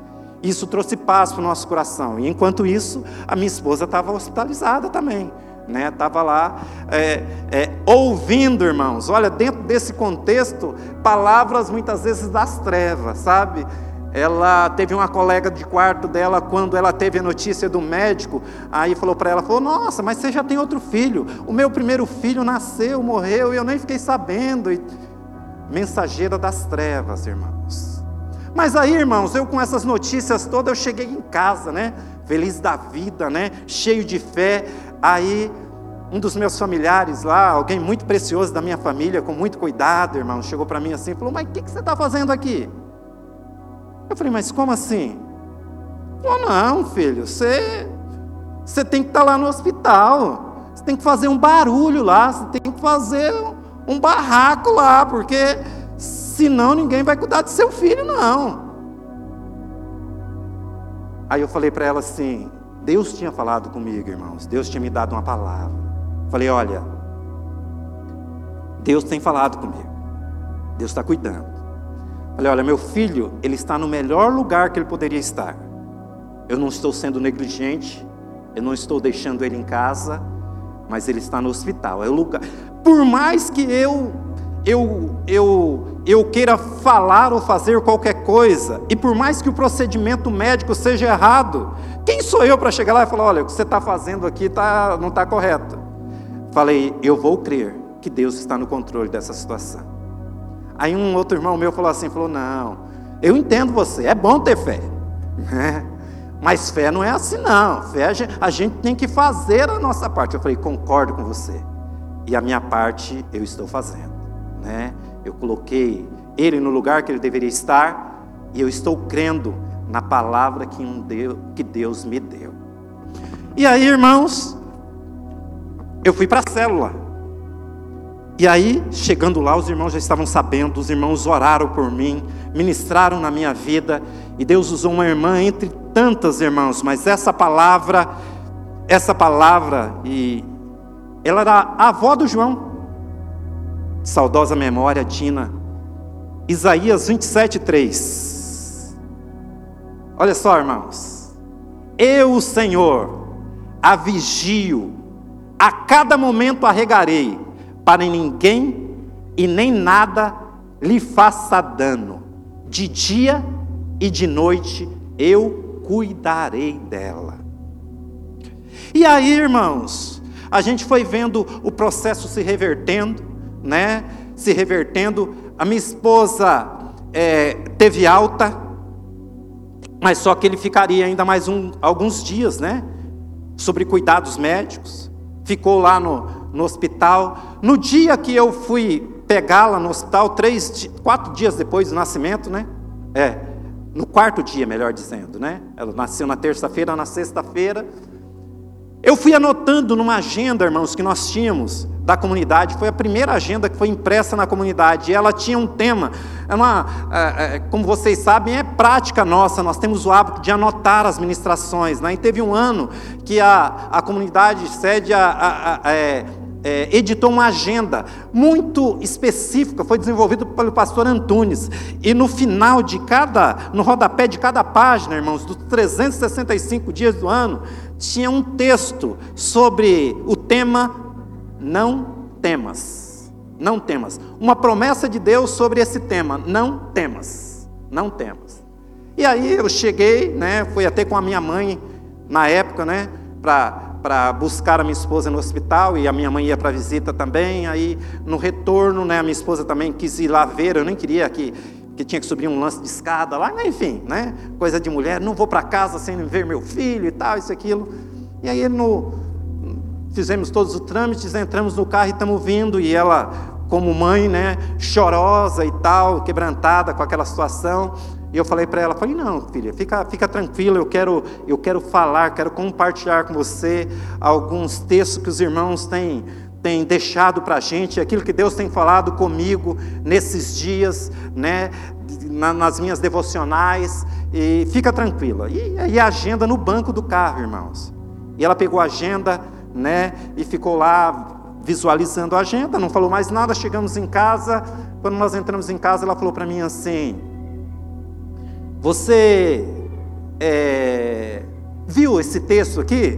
Isso trouxe paz para o nosso coração. E enquanto isso, a minha esposa estava hospitalizada também. Né, estava lá é, é, ouvindo, irmãos. Olha, dentro desse contexto, palavras muitas vezes das trevas, sabe? Ela teve uma colega de quarto dela quando ela teve a notícia do médico, aí falou para ela, falou: "Nossa, mas você já tem outro filho. O meu primeiro filho nasceu, morreu e eu nem fiquei sabendo". E... Mensageira das trevas, irmãos. Mas aí, irmãos, eu com essas notícias todas, eu cheguei em casa, né? Feliz da vida, né? Cheio de fé. Aí um dos meus familiares lá, alguém muito precioso da minha família, com muito cuidado, irmão, chegou para mim assim, falou: "Mas o que, que você está fazendo aqui?" Eu falei, mas como assim? Falou, não, filho, você, você tem que estar lá no hospital, você tem que fazer um barulho lá, você tem que fazer um barraco lá, porque senão ninguém vai cuidar do seu filho, não. Aí eu falei para ela assim: Deus tinha falado comigo, irmãos, Deus tinha me dado uma palavra. Falei: olha, Deus tem falado comigo, Deus está cuidando. Falei, olha, meu filho, ele está no melhor lugar que ele poderia estar. Eu não estou sendo negligente, eu não estou deixando ele em casa, mas ele está no hospital. É o lugar. Por mais que eu eu eu eu queira falar ou fazer qualquer coisa, e por mais que o procedimento médico seja errado, quem sou eu para chegar lá e falar, olha, o que você está fazendo aqui tá, não está correto? Falei, eu vou crer que Deus está no controle dessa situação. Aí um outro irmão meu falou assim, falou, não, eu entendo você, é bom ter fé, né? mas fé não é assim não, fé a gente, a gente tem que fazer a nossa parte. Eu falei, concordo com você, e a minha parte eu estou fazendo, né? Eu coloquei ele no lugar que ele deveria estar, e eu estou crendo na palavra que, um Deus, que Deus me deu. E aí, irmãos, eu fui para a célula. E aí, chegando lá, os irmãos já estavam sabendo, os irmãos oraram por mim, ministraram na minha vida, e Deus usou uma irmã entre tantas irmãos, mas essa palavra, essa palavra, e ela era a avó do João, saudosa memória, Dina, Isaías 27, 3. Olha só, irmãos, eu, o Senhor, a vigio, a cada momento arregarei, para ninguém e nem nada lhe faça dano. De dia e de noite eu cuidarei dela. E aí, irmãos, a gente foi vendo o processo se revertendo, né? Se revertendo. A minha esposa é, teve alta, mas só que ele ficaria ainda mais um, alguns dias, né? Sobre cuidados médicos. Ficou lá no, no hospital. No dia que eu fui pegá-la no hospital, três, quatro dias depois do nascimento, né? É, no quarto dia, melhor dizendo, né? Ela nasceu na terça-feira, na sexta-feira. Eu fui anotando numa agenda, irmãos, que nós tínhamos da comunidade. Foi a primeira agenda que foi impressa na comunidade. E ela tinha um tema. É uma, é, é, como vocês sabem, é prática nossa. Nós temos o hábito de anotar as ministrações. Né? E teve um ano que a, a comunidade sede a, a, a é, é, editou uma agenda muito específica, foi desenvolvida pelo pastor Antunes. E no final de cada, no rodapé de cada página, irmãos, dos 365 dias do ano, tinha um texto sobre o tema Não temas. Não temas. Uma promessa de Deus sobre esse tema: Não temas. Não temas. E aí eu cheguei, né, fui até com a minha mãe na época, né, para para buscar a minha esposa no hospital e a minha mãe ia para visita também. Aí no retorno, né, a minha esposa também quis ir lá ver. Eu nem queria que que tinha que subir um lance de escada lá, enfim, né? Coisa de mulher. Não vou para casa sem ver meu filho e tal, isso aquilo. E aí no fizemos todos os trâmites, entramos no carro e estamos vindo e ela como mãe, né, chorosa e tal, quebrantada com aquela situação. E eu falei para ela, falei, não, filha, fica, fica tranquila, eu quero, eu quero falar, quero compartilhar com você alguns textos que os irmãos têm, têm deixado para a gente, aquilo que Deus tem falado comigo nesses dias, né, nas minhas devocionais, e fica tranquila. E, e a agenda no banco do carro, irmãos. E ela pegou a agenda, né, e ficou lá visualizando a agenda, não falou mais nada. Chegamos em casa. Quando nós entramos em casa, ela falou para mim assim: Você é, viu esse texto aqui?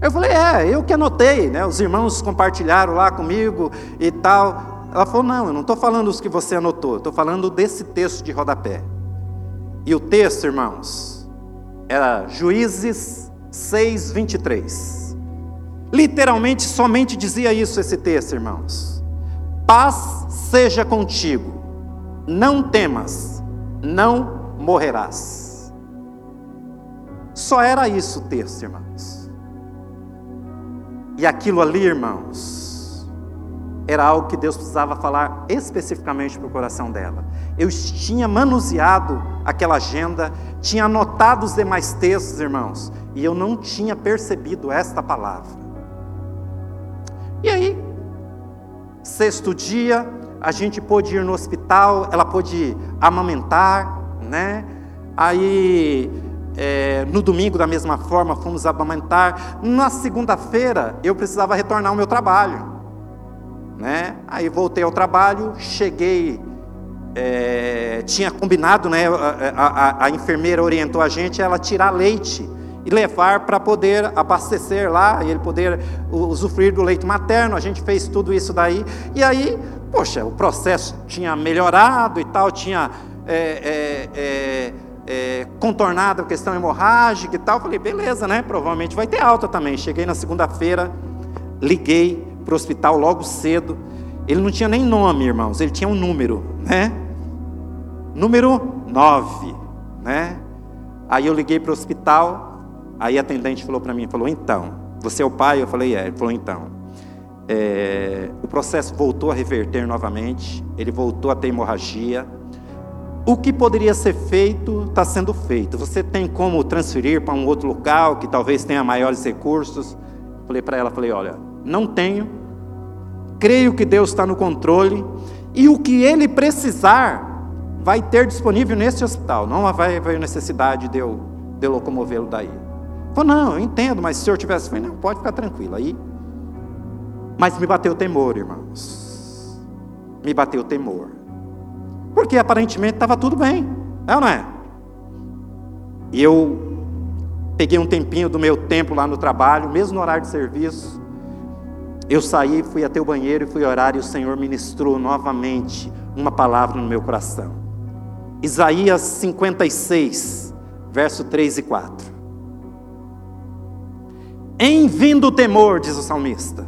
Eu falei: É, eu que anotei, né? Os irmãos compartilharam lá comigo e tal. Ela falou: Não, eu não estou falando os que você anotou, estou falando desse texto de rodapé. E o texto, irmãos, era Juízes 6, 23. Literalmente, somente dizia isso esse texto, irmãos. Paz seja contigo, não temas, não morrerás. Só era isso o texto, irmãos. E aquilo ali, irmãos, era algo que Deus precisava falar especificamente para o coração dela. Eu tinha manuseado aquela agenda, tinha anotado os demais textos, irmãos, e eu não tinha percebido esta palavra. E aí, sexto dia, a gente pôde ir no hospital, ela pôde amamentar, né? Aí, é, no domingo, da mesma forma, fomos amamentar. Na segunda-feira, eu precisava retornar ao meu trabalho, né? Aí voltei ao trabalho, cheguei, é, tinha combinado, né? A, a, a enfermeira orientou a gente ela tirar leite e levar para poder abastecer lá e ele poder usufruir do leite materno. A gente fez tudo isso daí. E aí, poxa, o processo tinha melhorado e tal, tinha é, é, é, é contornado a questão hemorrágica e tal. Falei, beleza, né? Provavelmente vai ter alta também. Cheguei na segunda-feira, liguei para o hospital logo cedo. Ele não tinha nem nome, irmãos, ele tinha um número, né? Número 9, né? Aí eu liguei para o hospital, Aí a atendente falou para mim, falou, então, você é o pai? Eu falei, é. Ele falou, então, é, o processo voltou a reverter novamente, ele voltou a ter hemorragia. O que poderia ser feito está sendo feito. Você tem como transferir para um outro local que talvez tenha maiores recursos? Falei para ela, falei, olha, não tenho. Creio que Deus está no controle e o que Ele precisar vai ter disponível nesse hospital. Não vai haver necessidade de eu, de eu locomovê-lo daí. Falou, não, eu entendo, mas se senhor tivesse, falei, não, pode ficar tranquilo. Aí, mas me bateu temor, irmãos. Me bateu temor. Porque aparentemente estava tudo bem, é ou não é? E eu peguei um tempinho do meu tempo lá no trabalho, mesmo no horário de serviço. Eu saí, fui até o banheiro e fui orar, e o Senhor ministrou novamente uma palavra no meu coração. Isaías 56, verso 3 e 4. Em vindo o temor, diz o salmista,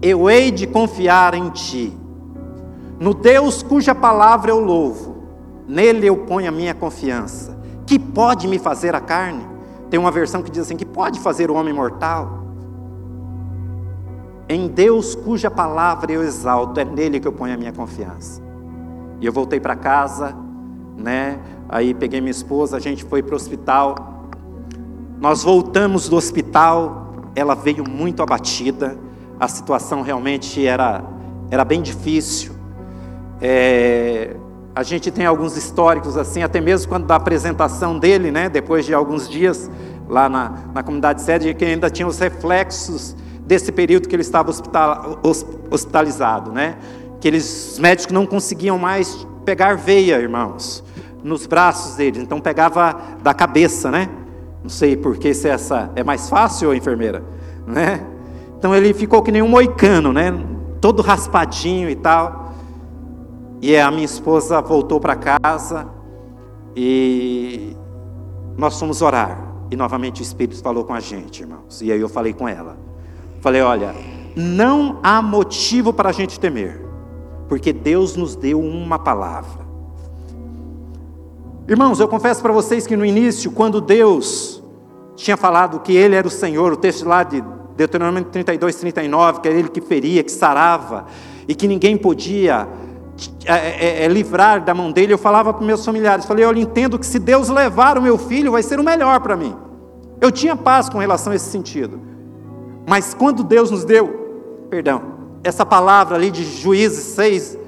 eu hei de confiar em ti. No Deus cuja palavra eu louvo, nele eu ponho a minha confiança. Que pode me fazer a carne? Tem uma versão que diz assim: que pode fazer o homem mortal? Em Deus cuja palavra eu exalto, é nele que eu ponho a minha confiança. E eu voltei para casa, né? Aí peguei minha esposa, a gente foi para o hospital. Nós voltamos do hospital, ela veio muito abatida, a situação realmente era, era bem difícil. É, a gente tem alguns históricos assim, até mesmo quando da apresentação dele, né, depois de alguns dias lá na, na comunidade sede, que ainda tinha os reflexos desse período que ele estava hospital, hospitalizado, né? Que eles, os médicos não conseguiam mais pegar veia, irmãos, nos braços dele, então pegava da cabeça, né? Não sei por que se essa é mais fácil, enfermeira, né? Então ele ficou que nem um moicano, né? Todo raspadinho e tal. E a minha esposa voltou para casa e nós fomos orar. E novamente o Espírito falou com a gente, irmãos. E aí eu falei com ela. Falei, olha, não há motivo para a gente temer, porque Deus nos deu uma palavra. Irmãos, eu confesso para vocês que no início, quando Deus tinha falado que Ele era o Senhor, o texto lá de Deuteronômio 32, 39, que era Ele que feria, que sarava, e que ninguém podia é, é, é, livrar da mão dele, eu falava para meus familiares, falei, olha, entendo que se Deus levar o meu filho, vai ser o melhor para mim. Eu tinha paz com relação a esse sentido. Mas quando Deus nos deu, perdão, essa palavra ali de Juízes 6,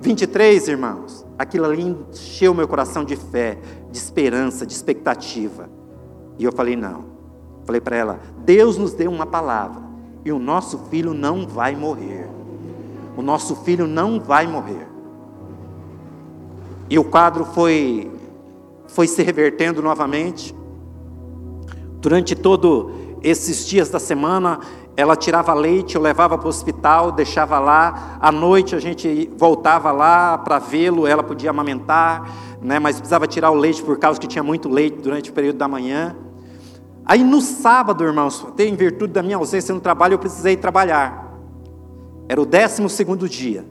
23, irmãos, aquilo ali encheu meu coração de fé, de esperança, de expectativa. E eu falei: não. Falei para ela: Deus nos deu uma palavra, e o nosso filho não vai morrer. O nosso filho não vai morrer. E o quadro foi foi se revertendo novamente. Durante todo esses dias da semana, ela tirava leite, eu levava para o hospital, deixava lá. À noite a gente voltava lá para vê-lo, ela podia amamentar, né, mas precisava tirar o leite por causa que tinha muito leite durante o período da manhã. Aí no sábado, irmãos, em virtude da minha ausência no trabalho, eu precisei trabalhar. Era o décimo segundo dia.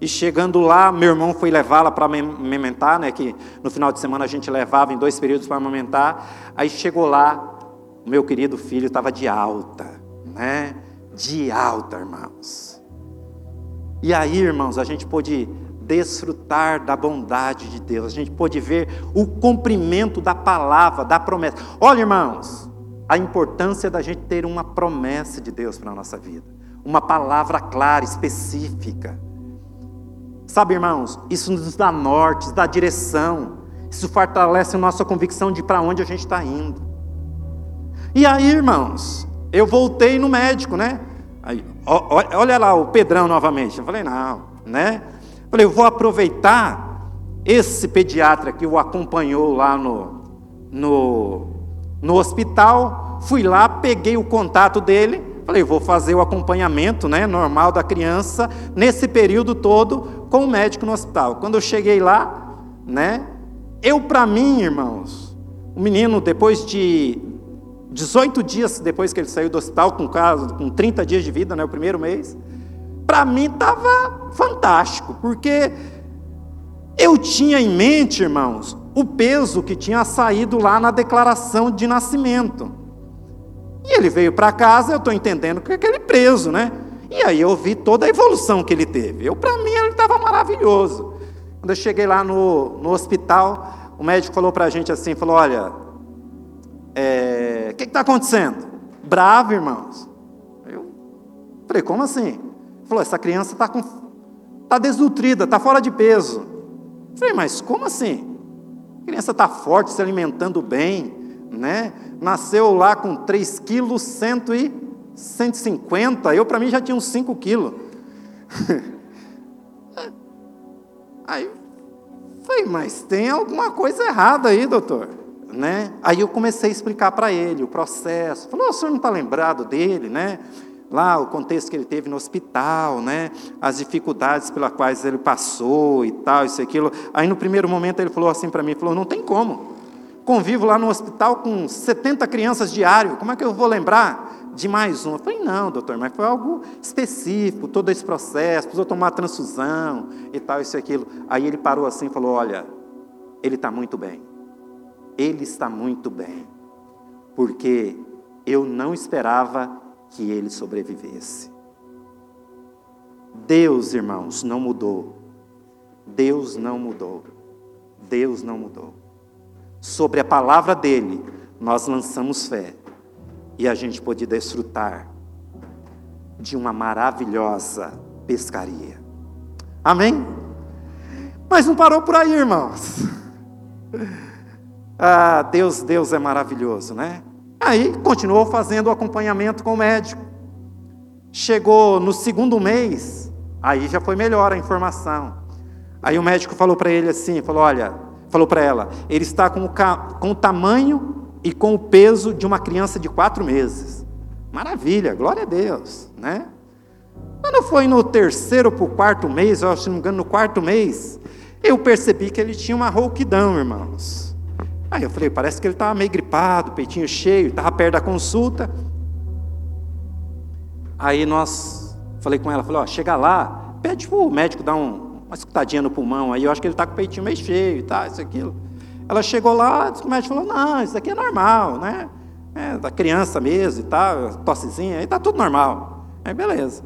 E chegando lá, meu irmão foi levá-la para amamentar, né? Que no final de semana a gente levava em dois períodos para amamentar. Aí chegou lá, meu querido filho estava de alta, né? De alta, irmãos. E aí, irmãos, a gente pôde desfrutar da bondade de Deus, a gente pôde ver o cumprimento da palavra, da promessa. Olha, irmãos, a importância da gente ter uma promessa de Deus para a nossa vida, uma palavra clara, específica. Sabe, irmãos, isso nos dá norte, nos dá direção, isso fortalece a nossa convicção de para onde a gente está indo. E aí, irmãos, eu voltei no médico, né? Aí, olha lá o Pedrão novamente. Eu falei, não, né? Falei, eu vou aproveitar esse pediatra que o acompanhou lá no, no, no hospital. Fui lá, peguei o contato dele, Falei, vou fazer o acompanhamento né, normal da criança nesse período todo com o médico no hospital. Quando eu cheguei lá, né, eu para mim, irmãos, o menino depois de 18 dias depois que ele saiu do hospital, com, caso, com 30 dias de vida, né, o primeiro mês, para mim estava fantástico, porque eu tinha em mente, irmãos, o peso que tinha saído lá na declaração de nascimento. E ele veio para casa, eu estou entendendo que é aquele preso, né? E aí eu vi toda a evolução que ele teve. Eu, para mim, ele estava maravilhoso. Quando eu cheguei lá no, no hospital, o médico falou para a gente assim, falou, olha, é, o que está acontecendo? Bravo, irmãos. Eu falei, como assim? Ele falou, essa criança está tá desnutrida, está fora de peso. Eu falei, mas como assim? A criança está forte, se alimentando bem, né? Nasceu lá com 3 quilos, 150. Eu, para mim, já tinha uns 5 quilos. Aí, falei, mas tem alguma coisa errada aí, doutor. Né? Aí eu comecei a explicar para ele o processo. Falou, o senhor não está lembrado dele, né? Lá o contexto que ele teve no hospital, né? As dificuldades pelas quais ele passou e tal, isso e aquilo. Aí no primeiro momento ele falou assim para mim, falou, não tem como convivo lá no hospital com 70 crianças diário, como é que eu vou lembrar de mais uma? Eu falei, não, doutor, mas foi algo específico, todo esse processo, precisou tomar transfusão e tal, isso e aquilo. Aí ele parou assim e falou: olha, ele está muito bem. Ele está muito bem. Porque eu não esperava que ele sobrevivesse. Deus, irmãos, não mudou. Deus não mudou. Deus não mudou sobre a palavra dele, nós lançamos fé e a gente pôde desfrutar de uma maravilhosa pescaria. Amém? Mas não parou por aí, irmãos. Ah, Deus, Deus é maravilhoso, né? Aí continuou fazendo o acompanhamento com o médico. Chegou no segundo mês, aí já foi melhor a informação. Aí o médico falou para ele assim, falou: "Olha, falou para ela: ele está com o, com o tamanho e com o peso de uma criança de quatro meses. Maravilha, glória a Deus, né? Quando foi no terceiro para o quarto mês, eu, se não me engano, no quarto mês, eu percebi que ele tinha uma rouquidão, irmãos. Aí eu falei, parece que ele estava meio gripado, peitinho cheio, estava perto da consulta. Aí nós, falei com ela, falei, ó, chega lá, pede para o médico dar um, uma escutadinha no pulmão aí, eu acho que ele está com o peitinho meio cheio e tal, isso, aquilo. Ela chegou lá, o médico falou, não, isso aqui é normal, né? É, da criança mesmo e tal, tossezinha, aí está tudo normal. Aí beleza.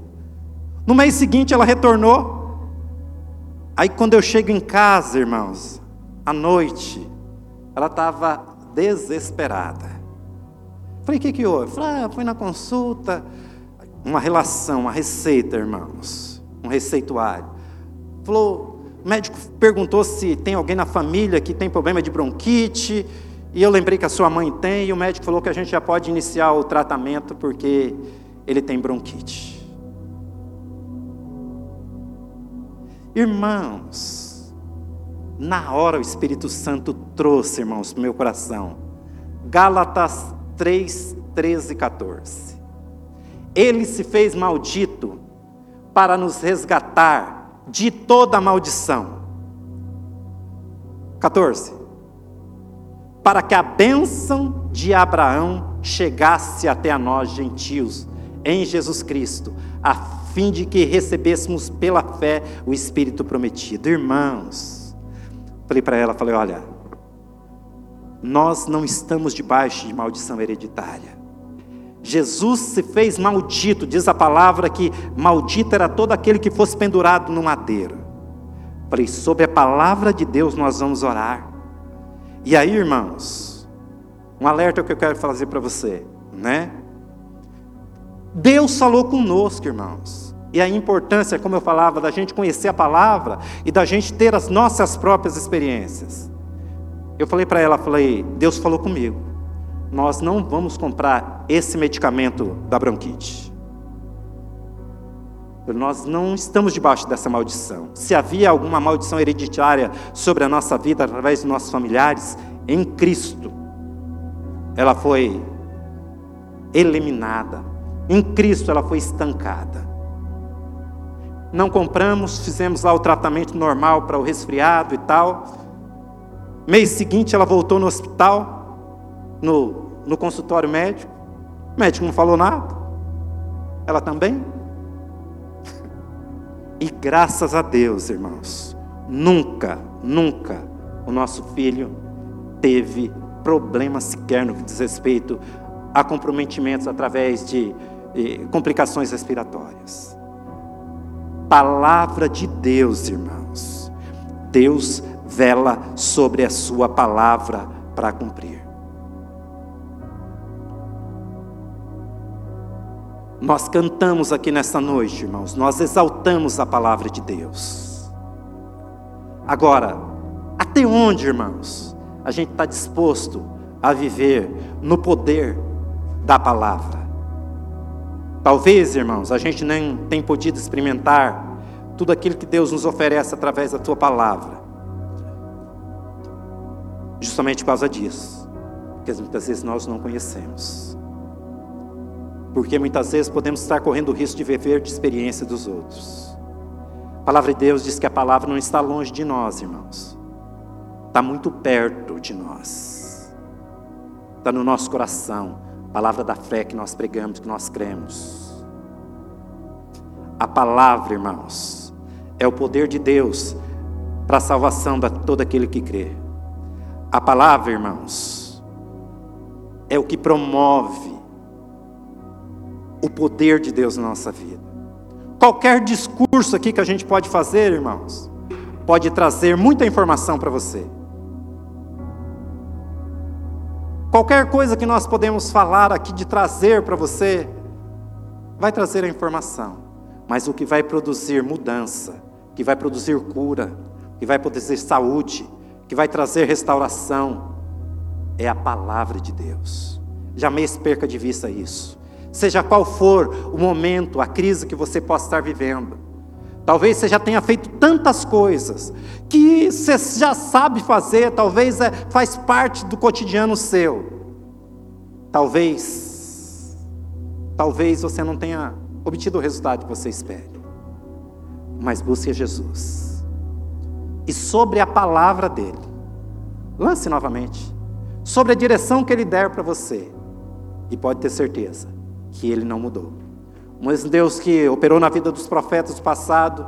No mês seguinte ela retornou. Aí quando eu chego em casa, irmãos, à noite, ela estava desesperada. Falei, o que, que houve? Falei, ah, fui na consulta, uma relação, uma receita, irmãos, um receituário. Falou, o médico perguntou se tem alguém na família que tem problema de bronquite, e eu lembrei que a sua mãe tem, e o médico falou que a gente já pode iniciar o tratamento, porque ele tem bronquite. Irmãos, na hora o Espírito Santo trouxe, irmãos, para o meu coração, Gálatas 3, 13 e 14. Ele se fez maldito para nos resgatar de toda maldição. 14. Para que a bênção de Abraão chegasse até a nós, gentios, em Jesus Cristo, a fim de que recebêssemos pela fé o Espírito prometido. Irmãos, falei para ela, falei, olha, nós não estamos debaixo de maldição hereditária. Jesus se fez maldito, diz a palavra que maldito era todo aquele que fosse pendurado no madeiro. Falei, sobre a palavra de Deus nós vamos orar. E aí, irmãos, um alerta que eu quero fazer para você, né? Deus falou conosco, irmãos. E a importância, como eu falava, da gente conhecer a palavra e da gente ter as nossas próprias experiências. Eu falei para ela, falei, Deus falou comigo. Nós não vamos comprar esse medicamento da bronquite. Nós não estamos debaixo dessa maldição. Se havia alguma maldição hereditária sobre a nossa vida através de nossos familiares, em Cristo, ela foi eliminada. Em Cristo, ela foi estancada não compramos, fizemos lá o tratamento normal para o resfriado e tal. Mês seguinte ela voltou no hospital, no, no consultório médico. O médico não falou nada. Ela também. E graças a Deus, irmãos, nunca, nunca o nosso filho teve problema sequer no que diz respeito a comprometimentos através de, de complicações respiratórias palavra de Deus, irmãos. Deus vela sobre a sua palavra para cumprir. Nós cantamos aqui nesta noite, irmãos, nós exaltamos a palavra de Deus. Agora, até onde, irmãos, a gente está disposto a viver no poder da palavra? Talvez, irmãos, a gente nem tem podido experimentar tudo aquilo que Deus nos oferece através da tua palavra. Justamente por causa disso. Porque muitas vezes nós não conhecemos. Porque muitas vezes podemos estar correndo o risco de viver de experiência dos outros. A palavra de Deus diz que a palavra não está longe de nós, irmãos. Está muito perto de nós. Está no nosso coração palavra da fé que nós pregamos, que nós cremos. A palavra, irmãos, é o poder de Deus para a salvação de todo aquele que crê. A palavra, irmãos, é o que promove o poder de Deus na nossa vida. Qualquer discurso aqui que a gente pode fazer, irmãos, pode trazer muita informação para você. Qualquer coisa que nós podemos falar aqui de trazer para você, vai trazer a informação, mas o que vai produzir mudança, que vai produzir cura, que vai produzir saúde, que vai trazer restauração, é a palavra de Deus. Jamais perca de vista isso. Seja qual for o momento, a crise que você possa estar vivendo, Talvez você já tenha feito tantas coisas que você já sabe fazer, talvez é, faz parte do cotidiano seu. Talvez, talvez você não tenha obtido o resultado que você espere. Mas busque Jesus. E sobre a palavra dele, lance novamente. Sobre a direção que ele der para você. E pode ter certeza que ele não mudou. Mesmo Deus que operou na vida dos profetas do passado,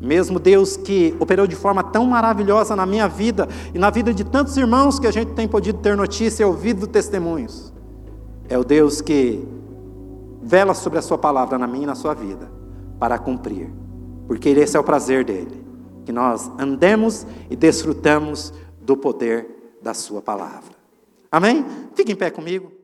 mesmo Deus que operou de forma tão maravilhosa na minha vida e na vida de tantos irmãos que a gente tem podido ter notícia e ouvido testemunhos, é o Deus que vela sobre a Sua palavra na minha e na sua vida para cumprir, porque esse é o prazer dele, que nós andemos e desfrutamos do poder da Sua palavra. Amém? Fique em pé comigo.